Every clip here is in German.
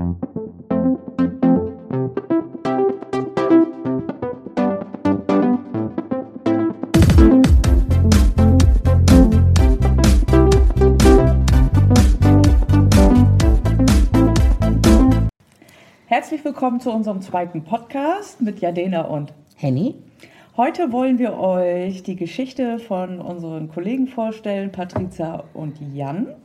Herzlich willkommen zu unserem zweiten Podcast mit Jadena und Henny. Heute wollen wir euch die Geschichte von unseren Kollegen vorstellen, Patricia und Jan.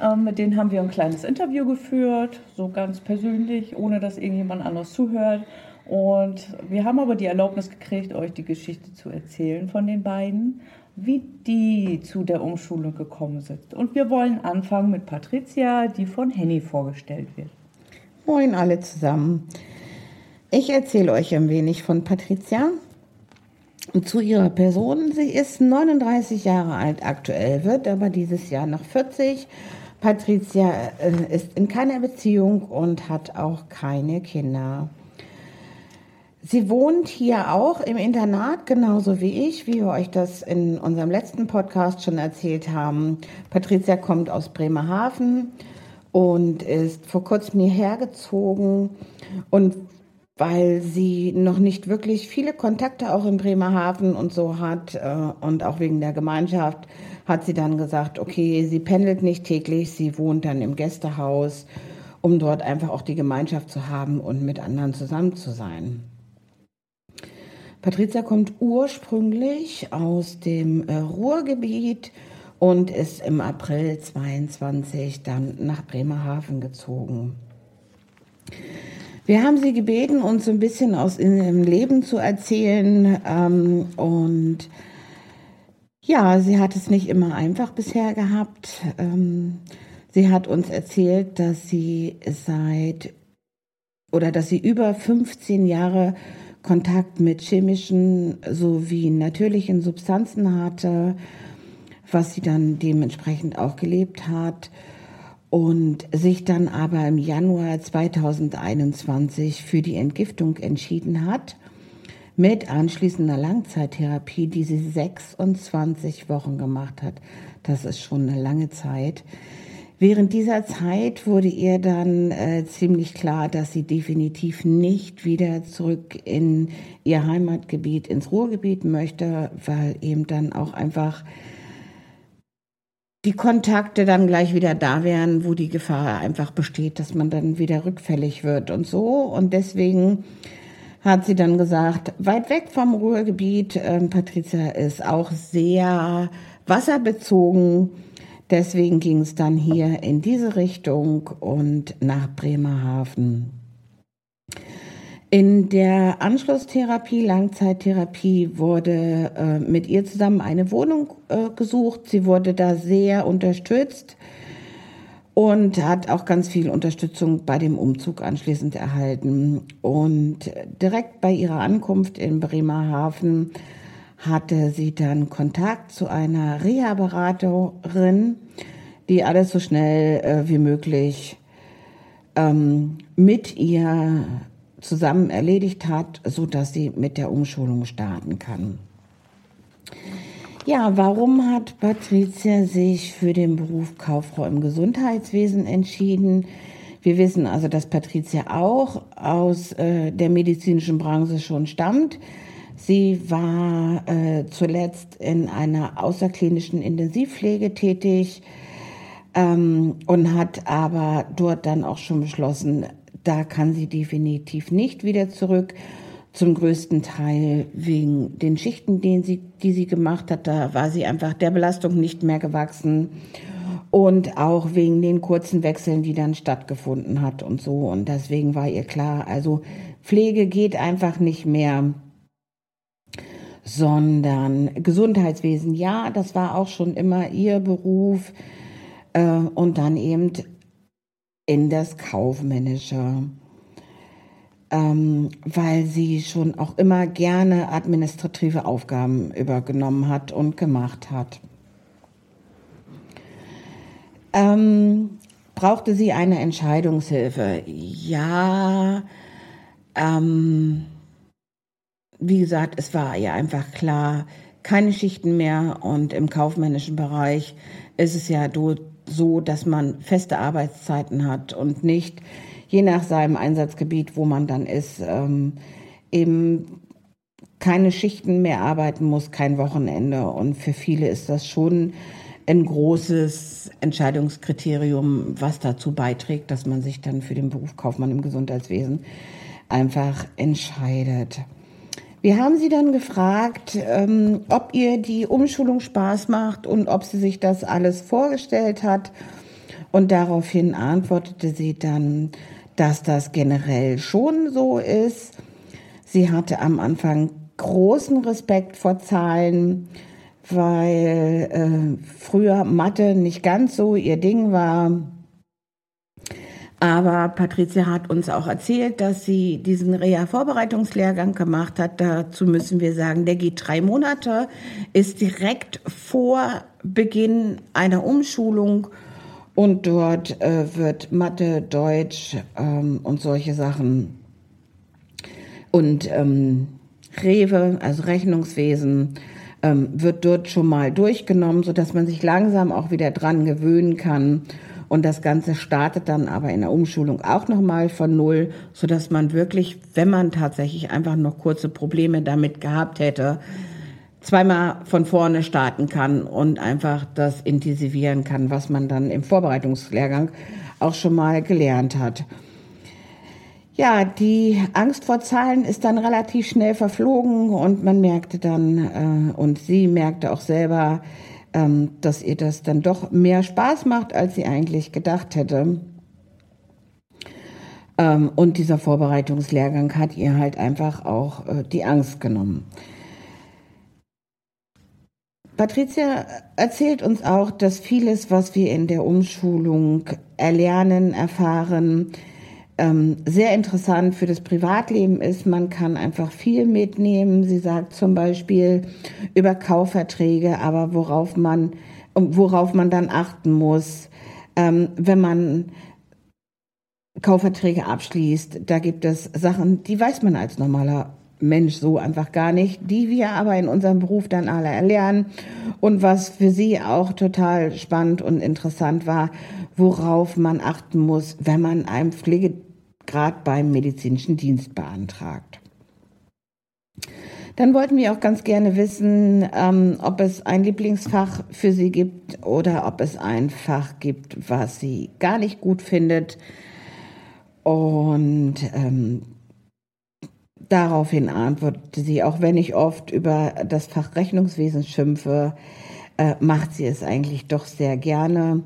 Ähm, mit denen haben wir ein kleines Interview geführt, so ganz persönlich, ohne dass irgendjemand anderes zuhört. Und wir haben aber die Erlaubnis gekriegt, euch die Geschichte zu erzählen von den beiden, wie die zu der Umschulung gekommen sind. Und wir wollen anfangen mit Patricia, die von Henny vorgestellt wird. Moin alle zusammen. Ich erzähle euch ein wenig von Patricia. Zu ihrer Person. Sie ist 39 Jahre alt aktuell, wird aber dieses Jahr noch 40. Patricia äh, ist in keiner Beziehung und hat auch keine Kinder. Sie wohnt hier auch im Internat, genauso wie ich, wie wir euch das in unserem letzten Podcast schon erzählt haben. Patricia kommt aus Bremerhaven und ist vor kurzem hierher gezogen und weil sie noch nicht wirklich viele Kontakte auch in Bremerhaven und so hat äh, und auch wegen der Gemeinschaft hat sie dann gesagt, okay, sie pendelt nicht täglich, sie wohnt dann im Gästehaus, um dort einfach auch die Gemeinschaft zu haben und mit anderen zusammen zu sein. Patricia kommt ursprünglich aus dem äh, Ruhrgebiet und ist im April 22 dann nach Bremerhaven gezogen. Wir haben sie gebeten, uns ein bisschen aus ihrem Leben zu erzählen. Ähm, und ja, sie hat es nicht immer einfach bisher gehabt. Ähm, sie hat uns erzählt, dass sie seit oder dass sie über 15 Jahre Kontakt mit chemischen sowie natürlichen Substanzen hatte, was sie dann dementsprechend auch gelebt hat und sich dann aber im Januar 2021 für die Entgiftung entschieden hat, mit anschließender Langzeittherapie, die sie 26 Wochen gemacht hat. Das ist schon eine lange Zeit. Während dieser Zeit wurde ihr dann äh, ziemlich klar, dass sie definitiv nicht wieder zurück in ihr Heimatgebiet, ins Ruhrgebiet möchte, weil eben dann auch einfach die Kontakte dann gleich wieder da wären, wo die Gefahr einfach besteht, dass man dann wieder rückfällig wird und so. Und deswegen hat sie dann gesagt, weit weg vom Ruhrgebiet, äh, Patricia ist auch sehr wasserbezogen. Deswegen ging es dann hier in diese Richtung und nach Bremerhaven. In der Anschlusstherapie, Langzeittherapie, wurde äh, mit ihr zusammen eine Wohnung äh, gesucht. Sie wurde da sehr unterstützt und hat auch ganz viel Unterstützung bei dem Umzug anschließend erhalten. Und direkt bei ihrer Ankunft in Bremerhaven hatte sie dann Kontakt zu einer Reha-Beraterin, die alles so schnell äh, wie möglich ähm, mit ihr zusammen erledigt hat, so dass sie mit der Umschulung starten kann. Ja, warum hat Patricia sich für den Beruf Kauffrau im Gesundheitswesen entschieden? Wir wissen also, dass Patricia auch aus äh, der medizinischen Branche schon stammt. Sie war äh, zuletzt in einer außerklinischen Intensivpflege tätig ähm, und hat aber dort dann auch schon beschlossen, da kann sie definitiv nicht wieder zurück. Zum größten Teil wegen den Schichten, den sie, die sie gemacht hat. Da war sie einfach der Belastung nicht mehr gewachsen. Und auch wegen den kurzen Wechseln, die dann stattgefunden hat und so. Und deswegen war ihr klar, also Pflege geht einfach nicht mehr sondern Gesundheitswesen, ja, das war auch schon immer ihr Beruf äh, und dann eben in das Kaufmännische, ähm, weil sie schon auch immer gerne administrative Aufgaben übergenommen hat und gemacht hat. Ähm, brauchte sie eine Entscheidungshilfe? Ja. Ähm, wie gesagt, es war ihr einfach klar, keine Schichten mehr und im kaufmännischen Bereich ist es ja so, dass man feste Arbeitszeiten hat und nicht je nach seinem Einsatzgebiet, wo man dann ist, ähm, eben keine Schichten mehr arbeiten muss, kein Wochenende. Und für viele ist das schon ein großes Entscheidungskriterium, was dazu beiträgt, dass man sich dann für den Beruf Kaufmann im Gesundheitswesen einfach entscheidet. Wir haben sie dann gefragt, ähm, ob ihr die Umschulung Spaß macht und ob sie sich das alles vorgestellt hat. Und daraufhin antwortete sie dann, dass das generell schon so ist. Sie hatte am Anfang großen Respekt vor Zahlen, weil äh, früher Mathe nicht ganz so ihr Ding war. Aber Patricia hat uns auch erzählt, dass sie diesen Reha-Vorbereitungslehrgang gemacht hat. Dazu müssen wir sagen, der geht drei Monate, ist direkt vor Beginn einer Umschulung und dort äh, wird Mathe, Deutsch ähm, und solche Sachen und ähm, Rewe, also Rechnungswesen, ähm, wird dort schon mal durchgenommen, so dass man sich langsam auch wieder dran gewöhnen kann. Und das Ganze startet dann aber in der Umschulung auch nochmal von Null, so dass man wirklich, wenn man tatsächlich einfach noch kurze Probleme damit gehabt hätte, zweimal von vorne starten kann und einfach das intensivieren kann, was man dann im Vorbereitungslehrgang auch schon mal gelernt hat. Ja, die Angst vor Zahlen ist dann relativ schnell verflogen und man merkte dann, äh, und sie merkte auch selber, ähm, dass ihr das dann doch mehr Spaß macht, als sie eigentlich gedacht hätte. Ähm, und dieser Vorbereitungslehrgang hat ihr halt einfach auch äh, die Angst genommen. Patricia erzählt uns auch, dass vieles, was wir in der Umschulung erlernen, erfahren, ähm, sehr interessant für das Privatleben ist. Man kann einfach viel mitnehmen. Sie sagt zum Beispiel über Kaufverträge, aber worauf man, worauf man dann achten muss, ähm, wenn man Kaufverträge abschließt. Da gibt es Sachen, die weiß man als normaler Mensch so einfach gar nicht, die wir aber in unserem Beruf dann alle erlernen. Und was für sie auch total spannend und interessant war, worauf man achten muss, wenn man einen Pflegegrad beim medizinischen Dienst beantragt. Dann wollten wir auch ganz gerne wissen, ähm, ob es ein Lieblingsfach für sie gibt oder ob es ein Fach gibt, was sie gar nicht gut findet. Und ähm, Daraufhin antwortete sie, auch wenn ich oft über das Fach Rechnungswesen schimpfe, äh, macht sie es eigentlich doch sehr gerne,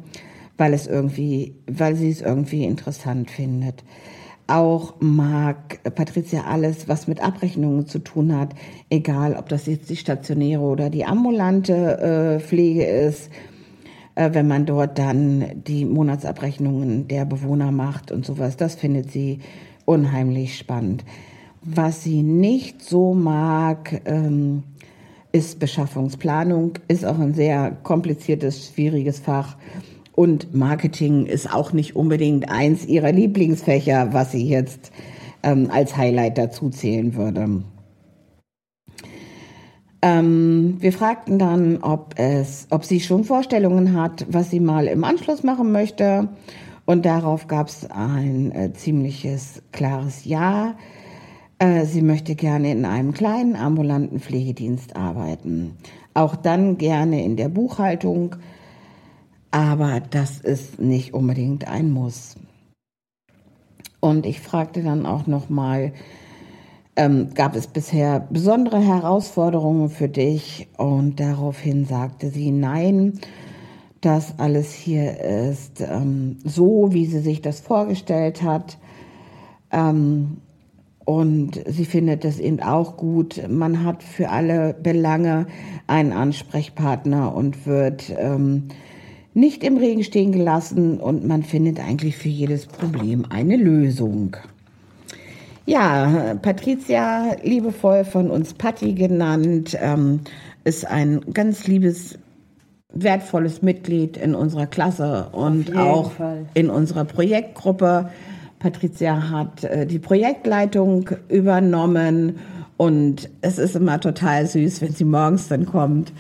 weil es irgendwie, weil sie es irgendwie interessant findet. Auch mag Patricia alles, was mit Abrechnungen zu tun hat, egal ob das jetzt die stationäre oder die ambulante äh, Pflege ist, äh, wenn man dort dann die Monatsabrechnungen der Bewohner macht und sowas, das findet sie unheimlich spannend. Was sie nicht so mag, ähm, ist Beschaffungsplanung, ist auch ein sehr kompliziertes, schwieriges Fach. Und Marketing ist auch nicht unbedingt eins ihrer Lieblingsfächer, was sie jetzt ähm, als Highlight dazu zählen würde. Ähm, wir fragten dann, ob, es, ob sie schon Vorstellungen hat, was sie mal im Anschluss machen möchte. Und darauf gab es ein äh, ziemliches klares Ja. Äh, sie möchte gerne in einem kleinen ambulanten Pflegedienst arbeiten. Auch dann gerne in der Buchhaltung. Aber das ist nicht unbedingt ein Muss. Und ich fragte dann auch nochmal, ähm, gab es bisher besondere Herausforderungen für dich? Und daraufhin sagte sie, nein, das alles hier ist ähm, so, wie sie sich das vorgestellt hat. Ähm, und sie findet es eben auch gut. Man hat für alle Belange einen Ansprechpartner und wird ähm, nicht im Regen stehen gelassen und man findet eigentlich für jedes Problem eine Lösung. Ja, Patricia, liebevoll von uns Patti genannt, ähm, ist ein ganz liebes, wertvolles Mitglied in unserer Klasse und auch Fall. in unserer Projektgruppe. Patricia hat äh, die Projektleitung übernommen und es ist immer total süß, wenn sie morgens dann kommt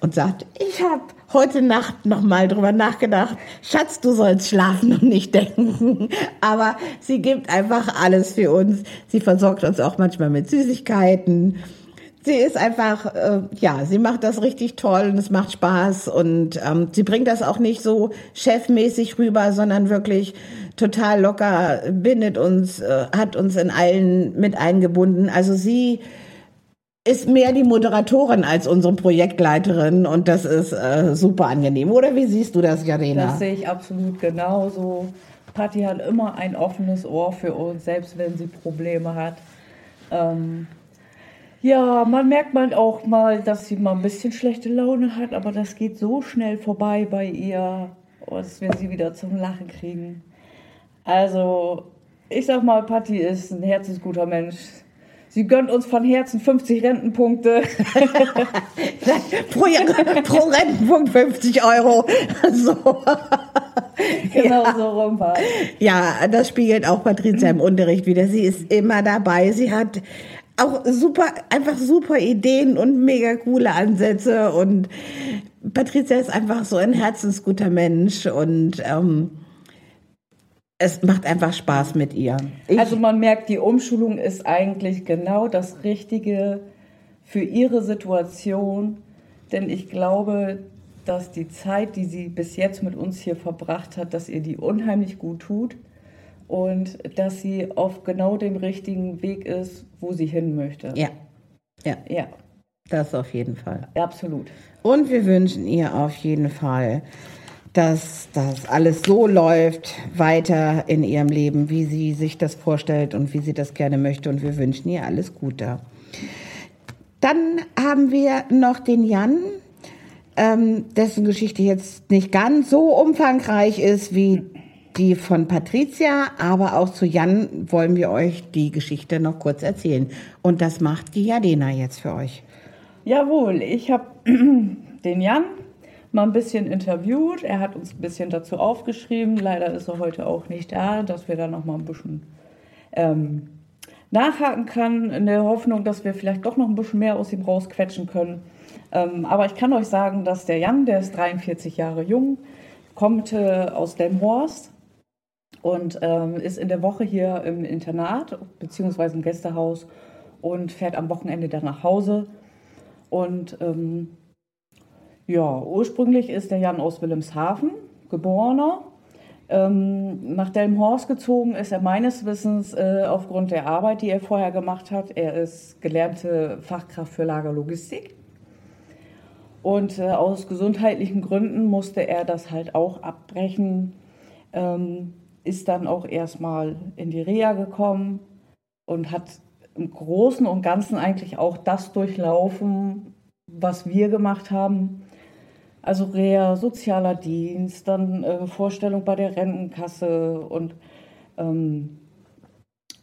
und sagt, ich habe heute Nacht noch mal drüber nachgedacht. Schatz, du sollst schlafen und nicht denken. Aber sie gibt einfach alles für uns. Sie versorgt uns auch manchmal mit Süßigkeiten. Sie ist einfach, äh, ja, sie macht das richtig toll und es macht Spaß und ähm, sie bringt das auch nicht so chefmäßig rüber, sondern wirklich total locker, bindet uns, äh, hat uns in allen mit eingebunden. Also sie ist mehr die Moderatorin als unsere Projektleiterin und das ist äh, super angenehm. Oder wie siehst du das, Jarena? Das sehe ich absolut genauso. Patti hat immer ein offenes Ohr für uns, selbst wenn sie Probleme hat. Ähm, ja, man merkt man auch mal, dass sie mal ein bisschen schlechte Laune hat, aber das geht so schnell vorbei bei ihr, dass wir sie wieder zum Lachen kriegen. Also, ich sag mal, Patti ist ein herzensguter Mensch. Sie gönnt uns von Herzen 50 Rentenpunkte. pro, pro Rentenpunkt 50 Euro. So. Genau ja. so rum war. Ja, das spiegelt auch Patricia im Unterricht wieder. Sie ist immer dabei. Sie hat auch super, einfach super Ideen und mega coole Ansätze. Und Patricia ist einfach so ein herzensguter Mensch und ähm, es macht einfach Spaß mit ihr. Ich also man merkt, die Umschulung ist eigentlich genau das Richtige für ihre Situation, denn ich glaube, dass die Zeit, die sie bis jetzt mit uns hier verbracht hat, dass ihr die unheimlich gut tut und dass sie auf genau dem richtigen Weg ist, wo sie hin möchte. Ja. Ja. Ja. Das auf jeden Fall. Absolut. Und wir wünschen ihr auf jeden Fall, dass das alles so läuft weiter in ihrem Leben, wie sie sich das vorstellt und wie sie das gerne möchte. Und wir wünschen ihr alles Gute. Dann haben wir noch den Jan, ähm, dessen Geschichte jetzt nicht ganz so umfangreich ist wie die von Patricia, aber auch zu Jan wollen wir euch die Geschichte noch kurz erzählen. Und das macht die Jadena jetzt für euch. Jawohl, ich habe den Jan mal ein bisschen interviewt. Er hat uns ein bisschen dazu aufgeschrieben. Leider ist er heute auch nicht da, dass wir da noch mal ein bisschen ähm, nachhaken können, in der Hoffnung, dass wir vielleicht doch noch ein bisschen mehr aus ihm rausquetschen können. Ähm, aber ich kann euch sagen, dass der Jan, der ist 43 Jahre jung, kommt äh, aus Delmhorst und ähm, ist in der Woche hier im Internat bzw. im Gästehaus und fährt am Wochenende dann nach Hause. Und ähm, ja, ursprünglich ist der Jan aus Wilhelmshaven, geborener. Ähm, nach Delmhorst gezogen ist er meines Wissens äh, aufgrund der Arbeit, die er vorher gemacht hat. Er ist gelernte Fachkraft für Lagerlogistik. Und äh, aus gesundheitlichen Gründen musste er das halt auch abbrechen. Ähm, ist dann auch erstmal in die Reha gekommen und hat im Großen und Ganzen eigentlich auch das durchlaufen, was wir gemacht haben. Also Reha, sozialer Dienst, dann äh, Vorstellung bei der Rentenkasse und ähm,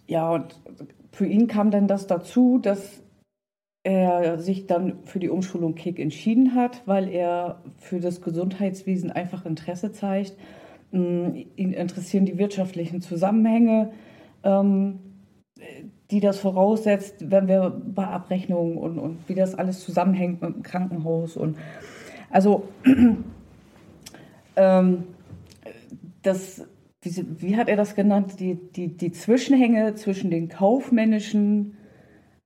ja, und für ihn kam dann das dazu, dass er sich dann für die Umschulung Kick entschieden hat, weil er für das Gesundheitswesen einfach Interesse zeigt Ihn interessieren die wirtschaftlichen Zusammenhänge, ähm, die das voraussetzt, wenn wir bei Abrechnungen und, und wie das alles zusammenhängt mit dem Krankenhaus. Und also ähm, das, wie, wie, hat er das genannt, die, die, die Zwischenhänge zwischen den kaufmännischen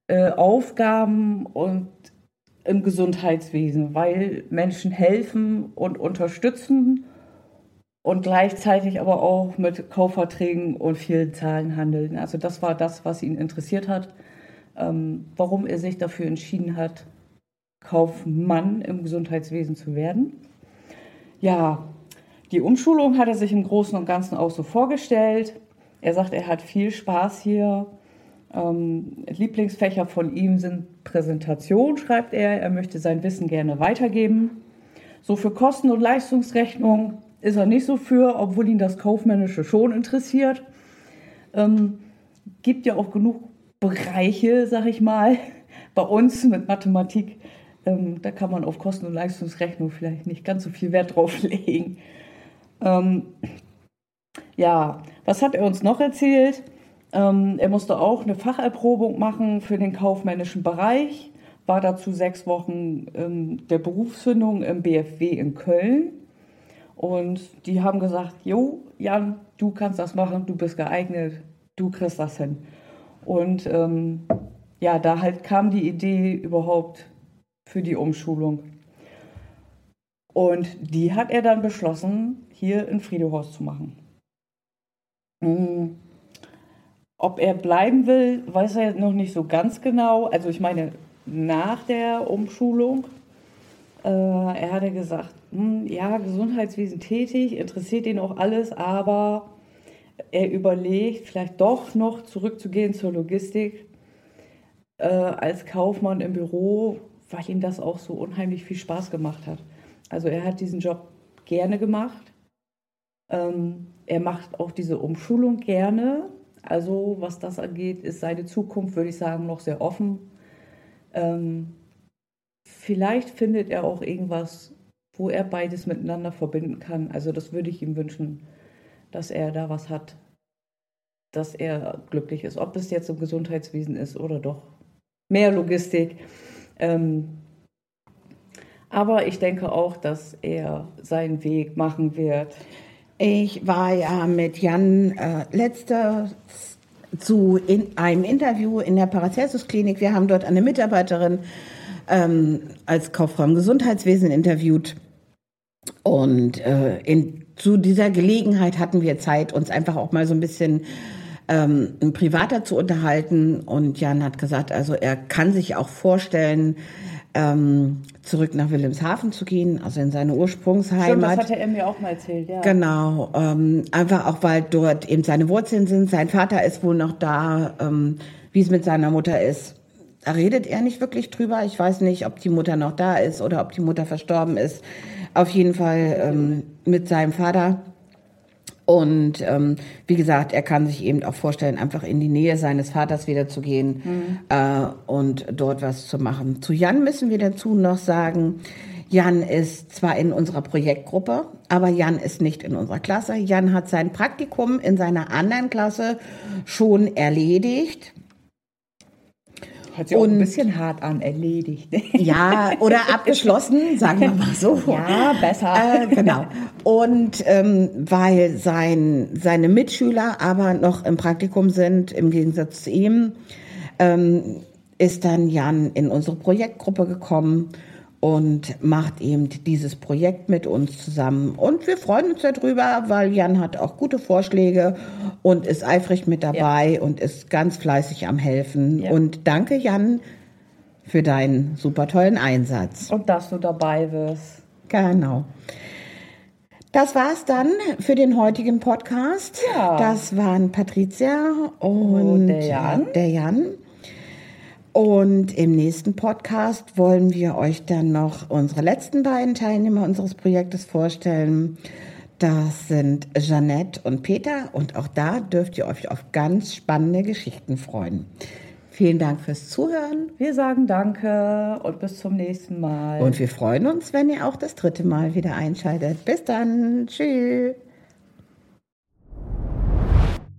äh, Aufgaben und im Gesundheitswesen, weil Menschen helfen und unterstützen und gleichzeitig aber auch mit Kaufverträgen und vielen Zahlen handeln. Also das war das, was ihn interessiert hat, ähm, warum er sich dafür entschieden hat, Kaufmann im Gesundheitswesen zu werden. Ja, die Umschulung hat er sich im Großen und Ganzen auch so vorgestellt. Er sagt, er hat viel Spaß hier. Ähm, Lieblingsfächer von ihm sind Präsentation, schreibt er. Er möchte sein Wissen gerne weitergeben. So für Kosten- und Leistungsrechnung ist er nicht so für, obwohl ihn das Kaufmännische schon interessiert. Ähm, gibt ja auch genug Bereiche, sag ich mal, bei uns mit Mathematik. Ähm, da kann man auf Kosten- und Leistungsrechnung vielleicht nicht ganz so viel Wert drauf legen. Ähm, ja, was hat er uns noch erzählt? Ähm, er musste auch eine Facherprobung machen für den kaufmännischen Bereich, war dazu sechs Wochen ähm, der Berufsfindung im BFW in Köln. Und die haben gesagt, jo, Jan, du kannst das machen, du bist geeignet, du kriegst das hin. Und ähm, ja, da halt kam die Idee überhaupt für die Umschulung. Und die hat er dann beschlossen, hier in Friedehaus zu machen. Mhm. Ob er bleiben will, weiß er noch nicht so ganz genau. Also ich meine, nach der Umschulung, er hatte gesagt, hm, ja, Gesundheitswesen tätig, interessiert ihn auch alles, aber er überlegt, vielleicht doch noch zurückzugehen zur Logistik äh, als Kaufmann im Büro, weil ihm das auch so unheimlich viel Spaß gemacht hat. Also er hat diesen Job gerne gemacht. Ähm, er macht auch diese Umschulung gerne. Also was das angeht, ist seine Zukunft, würde ich sagen, noch sehr offen. Ähm, vielleicht findet er auch irgendwas, wo er beides miteinander verbinden kann. Also das würde ich ihm wünschen, dass er da was hat, dass er glücklich ist. Ob es jetzt im Gesundheitswesen ist oder doch mehr Logistik. Ähm, aber ich denke auch, dass er seinen Weg machen wird. Ich war ja mit Jan äh, letzte zu in einem Interview in der Paracelsus-Klinik. Wir haben dort eine Mitarbeiterin ähm, als Kauffrau im Gesundheitswesen interviewt. Und äh, in, zu dieser Gelegenheit hatten wir Zeit, uns einfach auch mal so ein bisschen ähm, privater zu unterhalten. Und Jan hat gesagt, also er kann sich auch vorstellen, ähm, zurück nach Wilhelmshaven zu gehen, also in seine Ursprungsheimat. Stimmt, das hatte er mir auch mal erzählt, ja. Genau, ähm, einfach auch, weil dort eben seine Wurzeln sind. Sein Vater ist wohl noch da, ähm, wie es mit seiner Mutter ist. Da redet er nicht wirklich drüber. Ich weiß nicht, ob die Mutter noch da ist oder ob die Mutter verstorben ist. Auf jeden Fall ähm, mit seinem Vater und ähm, wie gesagt, er kann sich eben auch vorstellen, einfach in die Nähe seines Vaters wieder zu gehen mhm. äh, und dort was zu machen. Zu Jan müssen wir dazu noch sagen, Jan ist zwar in unserer Projektgruppe, aber Jan ist nicht in unserer Klasse. Jan hat sein Praktikum in seiner anderen Klasse schon erledigt. Hört sich auch ein bisschen hart an, erledigt. Ja, oder abgeschlossen, sagen wir mal so. Ja, besser. Äh, genau. Und ähm, weil sein, seine Mitschüler aber noch im Praktikum sind, im Gegensatz zu ihm, ähm, ist dann Jan in unsere Projektgruppe gekommen und macht eben dieses Projekt mit uns zusammen. Und wir freuen uns darüber, weil Jan hat auch gute Vorschläge und ist eifrig mit dabei ja. und ist ganz fleißig am Helfen. Ja. Und danke, Jan, für deinen super tollen Einsatz. Und dass du dabei wirst. Genau. Das war's dann für den heutigen Podcast. Ja. Das waren Patricia und, und der Jan. Der Jan. Und im nächsten Podcast wollen wir euch dann noch unsere letzten beiden Teilnehmer unseres Projektes vorstellen. Das sind Jeannette und Peter und auch da dürft ihr euch auf ganz spannende Geschichten freuen. Vielen Dank fürs Zuhören. Wir sagen Danke und bis zum nächsten Mal. Und wir freuen uns, wenn ihr auch das dritte Mal wieder einschaltet. Bis dann. Tschüss.